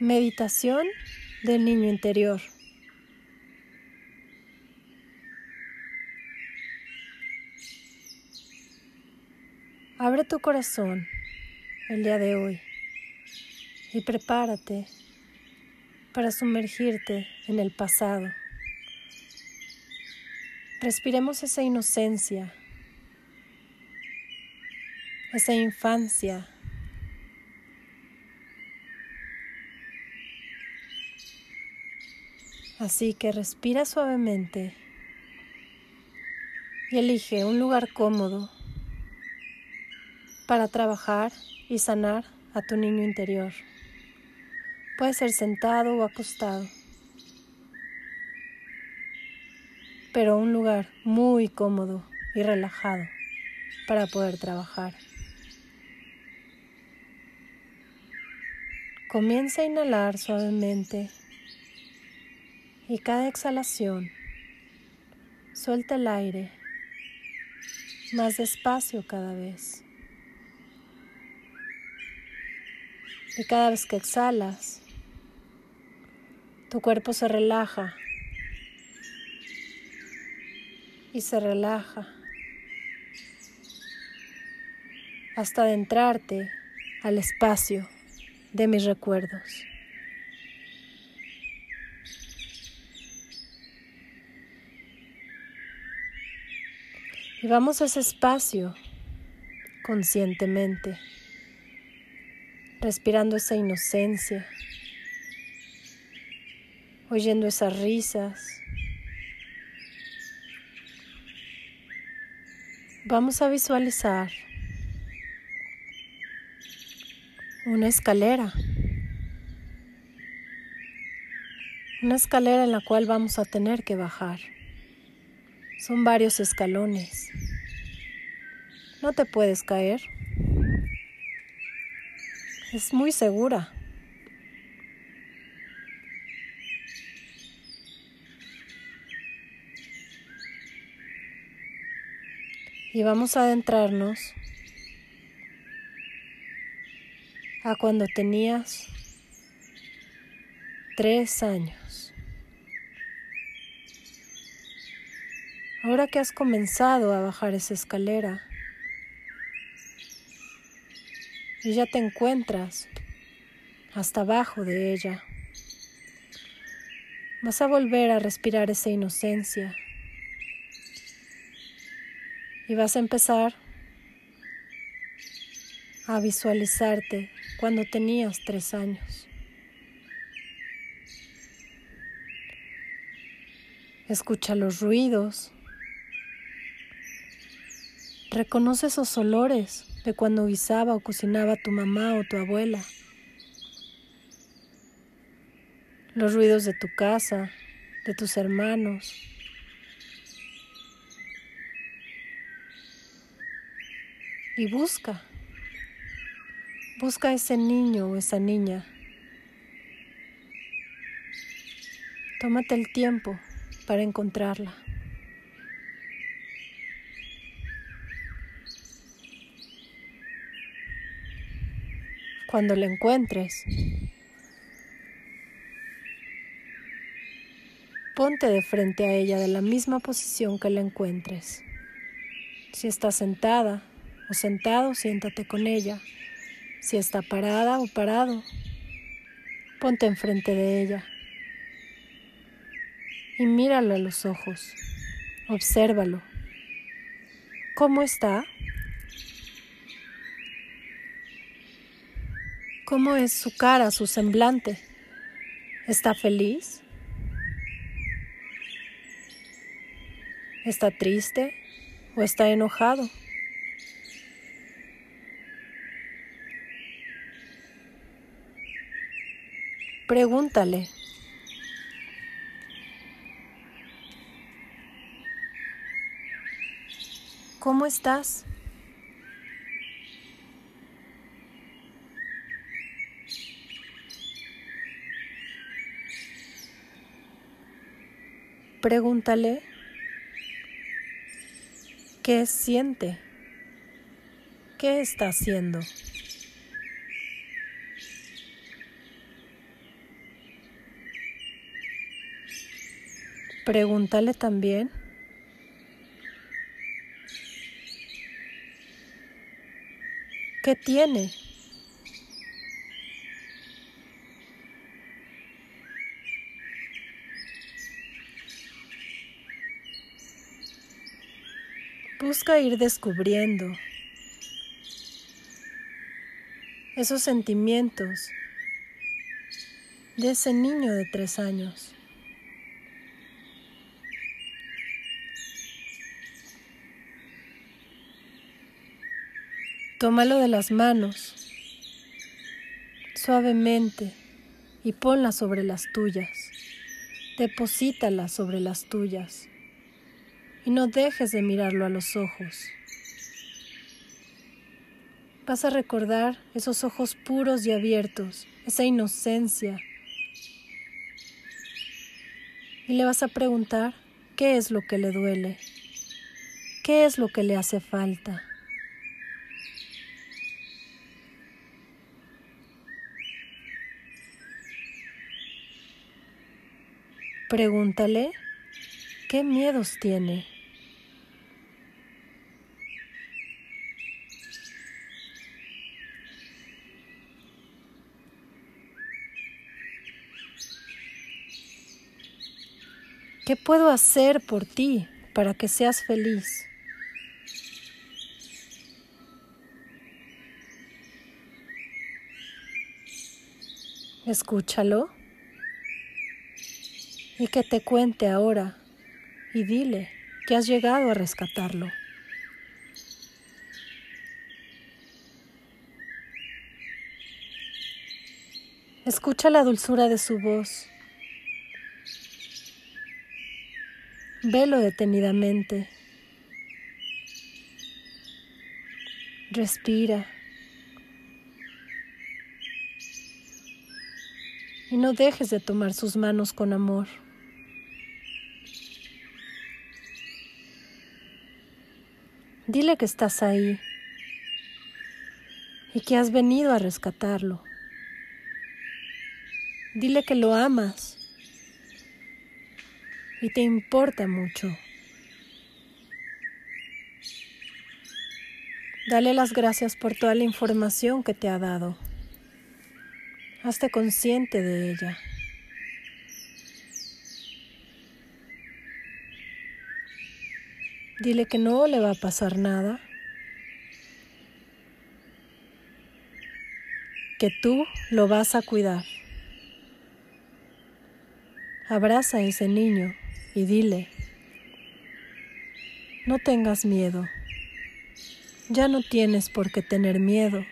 Meditación del niño interior. Abre tu corazón el día de hoy y prepárate para sumergirte en el pasado. Respiremos esa inocencia, esa infancia Así que respira suavemente y elige un lugar cómodo para trabajar y sanar a tu niño interior. Puede ser sentado o acostado, pero un lugar muy cómodo y relajado para poder trabajar. Comienza a inhalar suavemente y cada exhalación suelta el aire más despacio cada vez. Y cada vez que exhalas, tu cuerpo se relaja y se relaja hasta adentrarte al espacio de mis recuerdos. Y vamos a ese espacio conscientemente, respirando esa inocencia, oyendo esas risas. Vamos a visualizar una escalera, una escalera en la cual vamos a tener que bajar. Son varios escalones. No te puedes caer. Es muy segura. Y vamos a adentrarnos a cuando tenías tres años. Ahora que has comenzado a bajar esa escalera y ya te encuentras hasta abajo de ella, vas a volver a respirar esa inocencia y vas a empezar a visualizarte cuando tenías tres años. Escucha los ruidos Reconoce esos olores de cuando guisaba o cocinaba tu mamá o tu abuela. Los ruidos de tu casa, de tus hermanos. Y busca, busca ese niño o esa niña. Tómate el tiempo para encontrarla. Cuando la encuentres. Ponte de frente a ella de la misma posición que la encuentres. Si está sentada o sentado, siéntate con ella. Si está parada o parado, ponte enfrente de ella. Y míralo a los ojos. Obsérvalo. ¿Cómo está? ¿Cómo es su cara, su semblante? ¿Está feliz? ¿Está triste o está enojado? Pregúntale. ¿Cómo estás? pregúntale qué siente, qué está haciendo. Pregúntale también qué tiene. Busca ir descubriendo esos sentimientos de ese niño de tres años. Tómalo de las manos suavemente y ponla sobre las tuyas. Deposítala sobre las tuyas y no dejes de mirarlo a los ojos. Vas a recordar esos ojos puros y abiertos, esa inocencia. Y le vas a preguntar qué es lo que le duele, qué es lo que le hace falta. Pregúntale qué miedos tiene. ¿Qué puedo hacer por ti para que seas feliz? Escúchalo y que te cuente ahora y dile que has llegado a rescatarlo. Escucha la dulzura de su voz Velo detenidamente. Respira. Y no dejes de tomar sus manos con amor. Dile que estás ahí y que has venido a rescatarlo. Dile que lo amas y te importa mucho. Dale las gracias por toda la información que te ha dado. Hazte consciente de ella. Dile que no le va a pasar nada. Que tú lo vas a cuidar. Abraza a ese niño y dile, no tengas miedo, ya no tienes por qué tener miedo.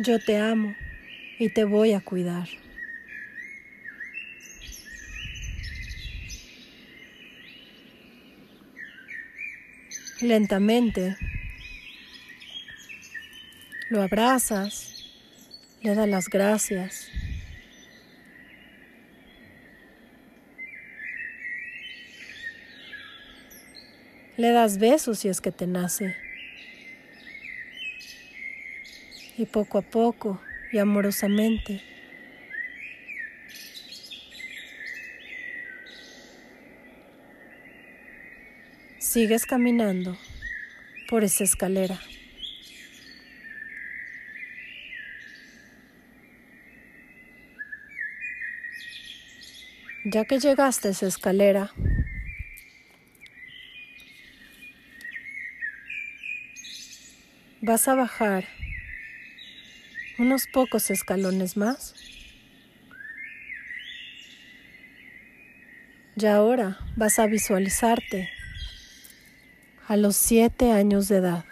Yo te amo y te voy a cuidar. Lentamente lo abrazas, le das las gracias. Le das besos si es que te nace. Y poco a poco y amorosamente sigues caminando por esa escalera. Ya que llegaste a esa escalera, Vas a bajar unos pocos escalones más. Y ahora vas a visualizarte a los siete años de edad.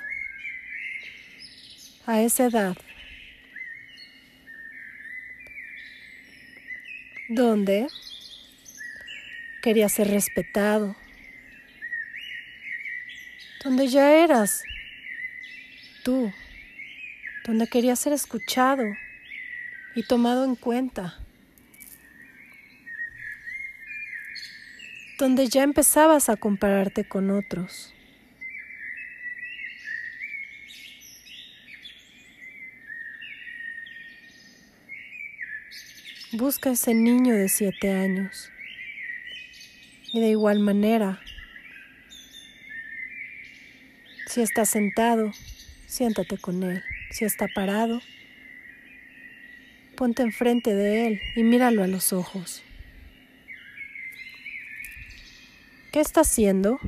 A esa edad donde querías ser respetado, donde ya eras tú, donde querías ser escuchado y tomado en cuenta, donde ya empezabas a compararte con otros. Busca ese niño de siete años. Y de igual manera, si está sentado, siéntate con él. Si está parado, ponte enfrente de él y míralo a los ojos. ¿Qué está haciendo?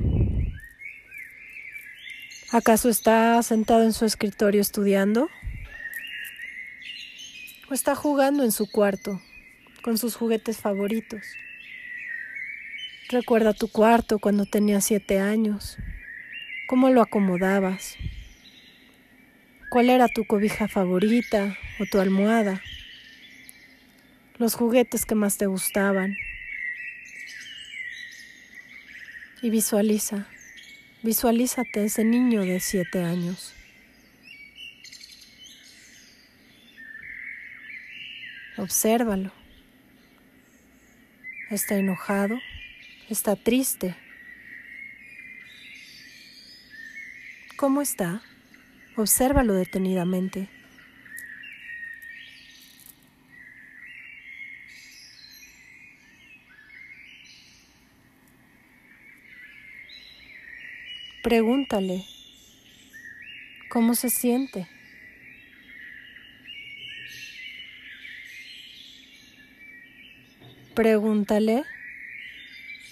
¿Acaso está sentado en su escritorio estudiando? ¿O está jugando en su cuarto con sus juguetes favoritos? Recuerda tu cuarto cuando tenías siete años. ¿Cómo lo acomodabas? ¿Cuál era tu cobija favorita o tu almohada? Los juguetes que más te gustaban. Y visualiza, visualízate ese niño de siete años. Obsérvalo. Está enojado, está triste. ¿Cómo está? Obsérvalo detenidamente. Pregúntale cómo se siente. Pregúntale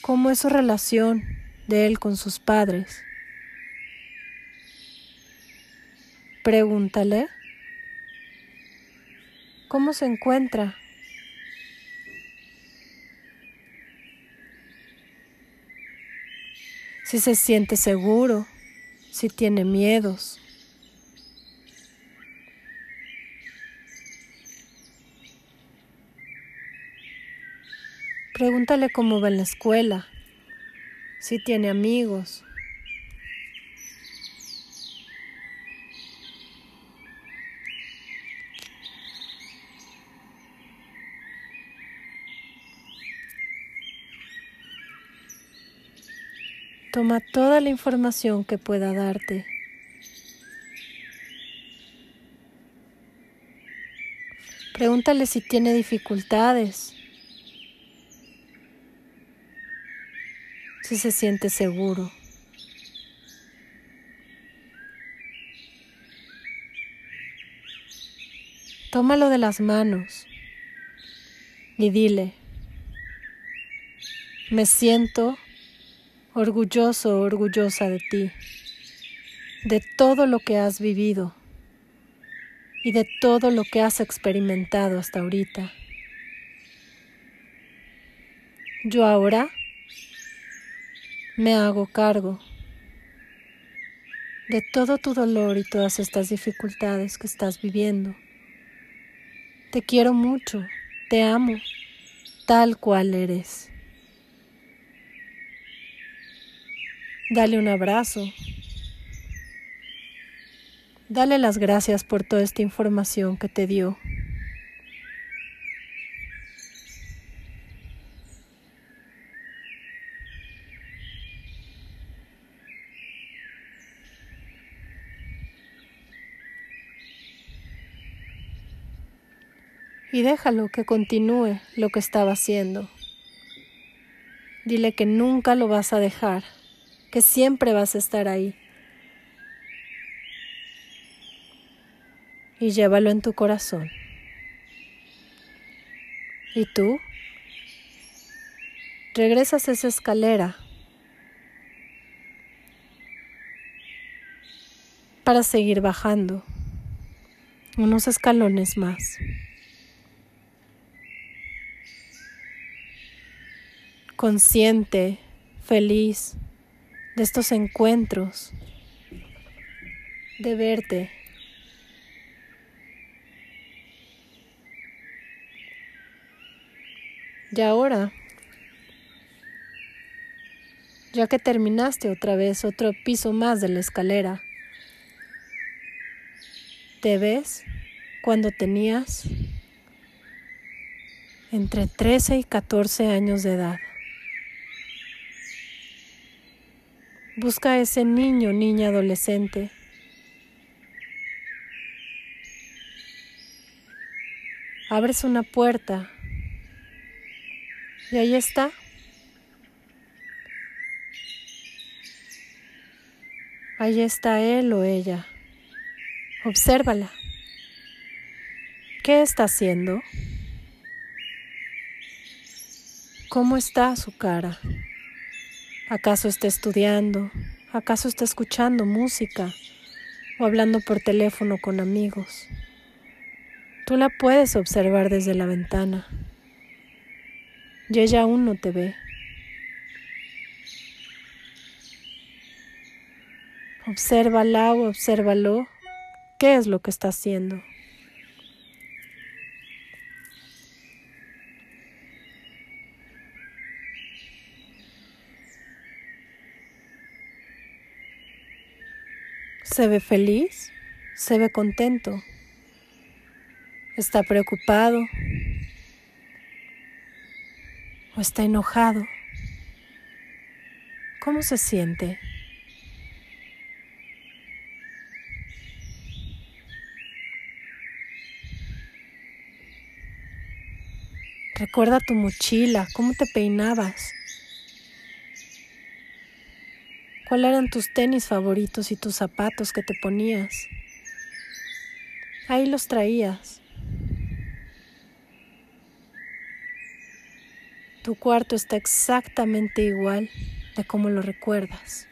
cómo es su relación de él con sus padres. Pregúntale cómo se encuentra. Si se siente seguro, si tiene miedos. Pregúntale cómo va en la escuela, si tiene amigos. Toma toda la información que pueda darte. Pregúntale si tiene dificultades, si se siente seguro. Tómalo de las manos y dile, me siento orgulloso orgullosa de ti, de todo lo que has vivido y de todo lo que has experimentado hasta ahorita. Yo ahora me hago cargo de todo tu dolor y todas estas dificultades que estás viviendo. Te quiero mucho, te amo, tal cual eres. Dale un abrazo. Dale las gracias por toda esta información que te dio. y déjalo que continúe lo que estaba haciendo. Dile que nunca lo vas a dejar que siempre vas a estar ahí. Y llévalo en tu corazón. ¿Y tú? Regresas a esa escalera para seguir bajando unos escalones más. Consciente, feliz, de estos encuentros, de verte. Y ahora, ya que terminaste otra vez otro piso más de la escalera, te ves cuando tenías entre 13 y 14 años de edad. Busca a ese niño, niña, adolescente. Abres una puerta Y ahí está. Ahí está él o ella. Obsérvala. ¿Qué está haciendo? ¿Cómo está su cara? ¿Acaso está estudiando? ¿Acaso está escuchando música o hablando por teléfono con amigos? Tú la puedes observar desde la ventana y ella aún no te ve. Obsérvala o obsérvalo. ¿Qué es lo que está haciendo? Se ve feliz, se ve contento, está preocupado o está enojado. ¿Cómo se siente? Recuerda tu mochila, cómo te peinabas. ¿Cuáles eran tus tenis favoritos y tus zapatos que te ponías? Ahí los traías. Tu cuarto está exactamente igual de como lo recuerdas.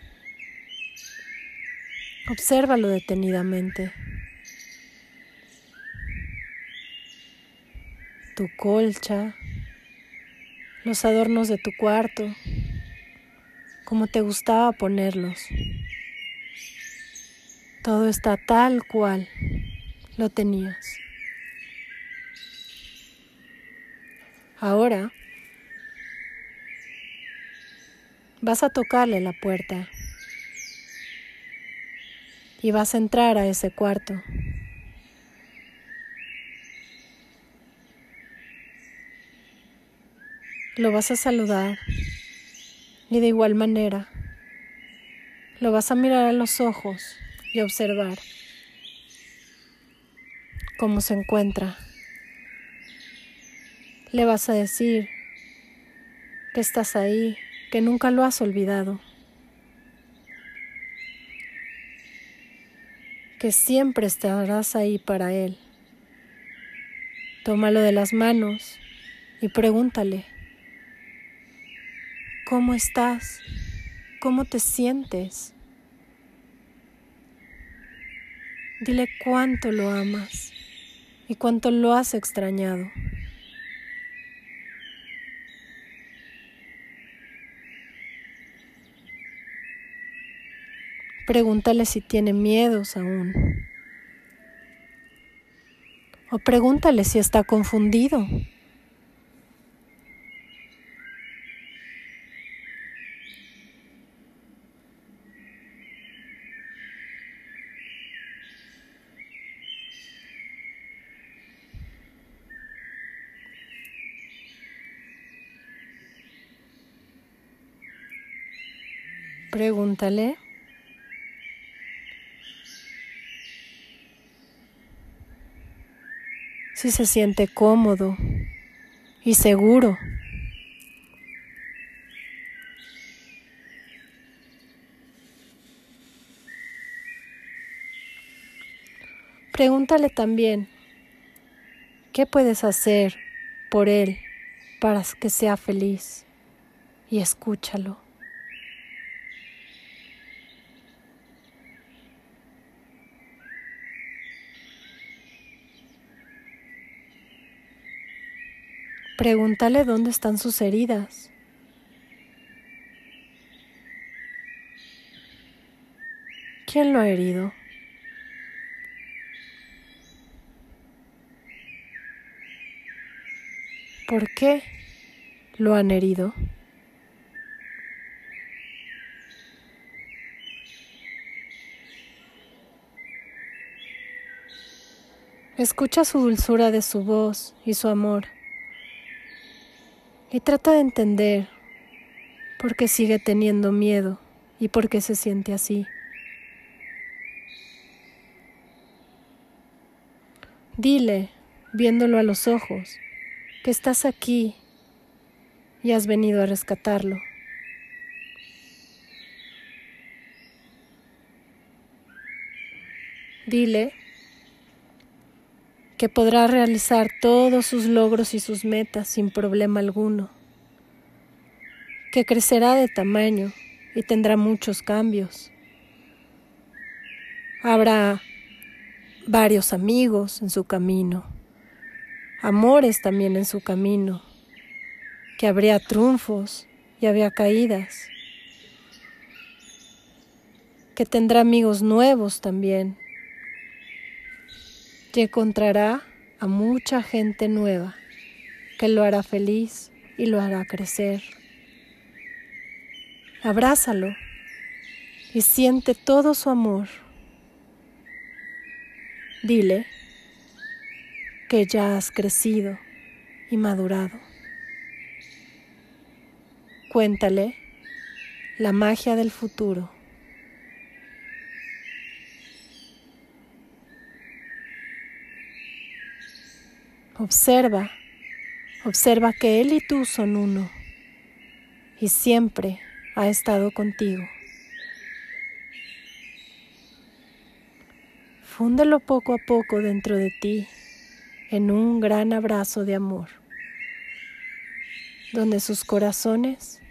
Obsérvalo detenidamente. Tu colcha, los adornos de tu cuarto, como te gustaba ponerlos. Todo está tal cual lo tenías. Ahora vas a tocarle la puerta y vas a entrar a ese cuarto. Lo vas a saludar y de igual manera, lo vas a mirar a los ojos y observar cómo se encuentra. Le vas a decir que estás ahí, que nunca lo has olvidado, que siempre estarás ahí para él. Tómalo de las manos y pregúntale. ¿Cómo estás? ¿Cómo te sientes? Dile cuánto lo amas y cuánto lo has extrañado. Pregúntale si tiene miedos aún. O pregúntale si está confundido. Pregúntale. Si se siente cómodo y seguro. Pregúntale también, ¿qué puedes hacer por él para que sea feliz? Y escúchalo. Pregúntale dónde están sus heridas. ¿Quién lo ha herido? ¿Por qué lo han herido? Escucha su dulzura de su voz y su amor y trata de entender por qué sigue teniendo miedo y por qué se siente así. Dile, viéndolo a los ojos, que estás aquí y has venido a rescatarlo. Dile que podrá realizar todos sus logros y sus metas sin problema alguno, que crecerá de tamaño y tendrá muchos cambios. Habrá varios amigos en su camino, amores también en su camino, que habría triunfos y había caídas, que tendrá amigos nuevos también y encontrará a mucha gente nueva que lo hará feliz y lo hará crecer. Abrázalo y siente todo su amor. Dile que ya has crecido y madurado. Cuéntale la magia del futuro. Observa, observa que Él y tú son uno y siempre ha estado contigo. Fúndelo poco a poco dentro de ti en un gran abrazo de amor, donde sus corazones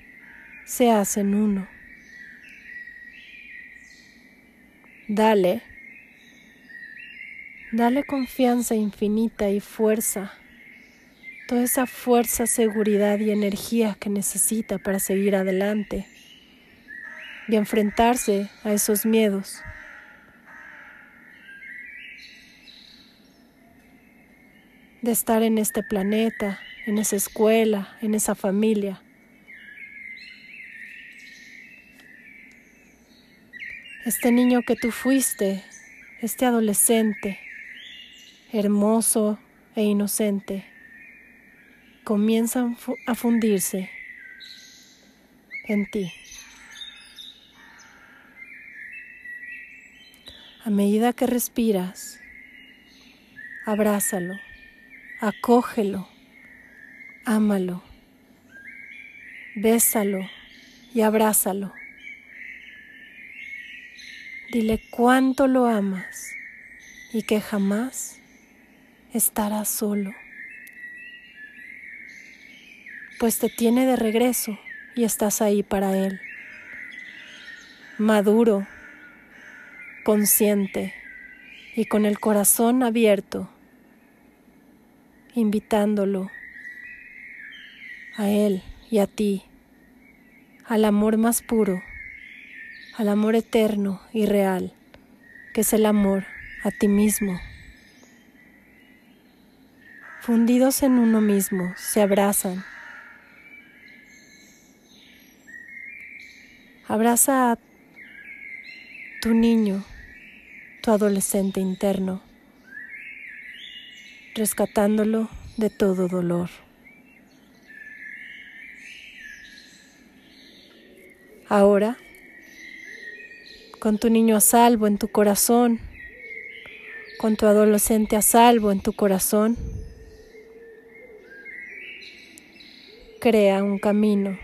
se hacen uno. Dale Dale confianza infinita y fuerza, toda esa fuerza, seguridad y energía que necesita para seguir adelante y enfrentarse a esos miedos. de estar en este planeta, en esa escuela, en esa familia. Este niño que tú fuiste, este adolescente, hermoso e inocente, comienza a fundirse en ti. A medida que respiras, abrázalo, acógelo, ámalo, bésalo y abrázalo. Dile cuánto lo amas y que jamás estará solo, pues te tiene de regreso y estás ahí para Él, maduro, consciente y con el corazón abierto, invitándolo a Él y a ti, al amor más puro, al amor eterno y real, que es el amor a ti mismo fundidos en uno mismo, se abrazan. Abraza a tu niño, tu adolescente interno, rescatándolo de todo dolor. Ahora, con tu niño a salvo en tu corazón, con tu adolescente a salvo en tu corazón, crea un camino,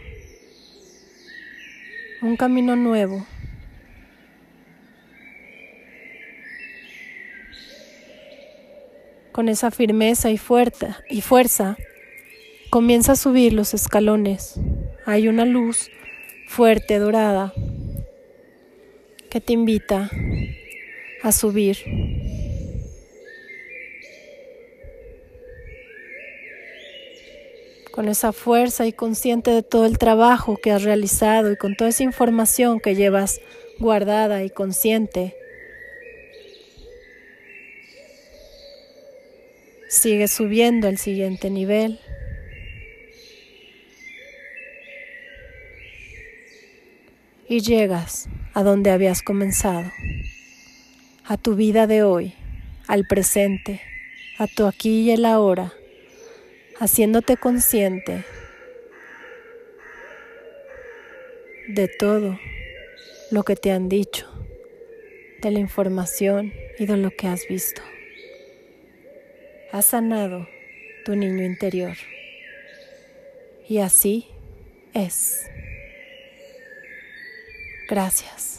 un camino nuevo. Con esa firmeza y fuerza, y fuerza, comienza a subir los escalones. Hay una luz fuerte, dorada, que te invita a subir. Con esa fuerza y consciente de todo el trabajo que has realizado y con toda esa información que llevas guardada y consciente. Sigue subiendo al siguiente nivel. Y llegas a donde habías comenzado, a tu vida de hoy, al presente, a tu aquí y el ahora haciéndote consciente de todo lo que te han dicho, de la información y de lo que has visto. Has sanado tu niño interior y así es. Gracias.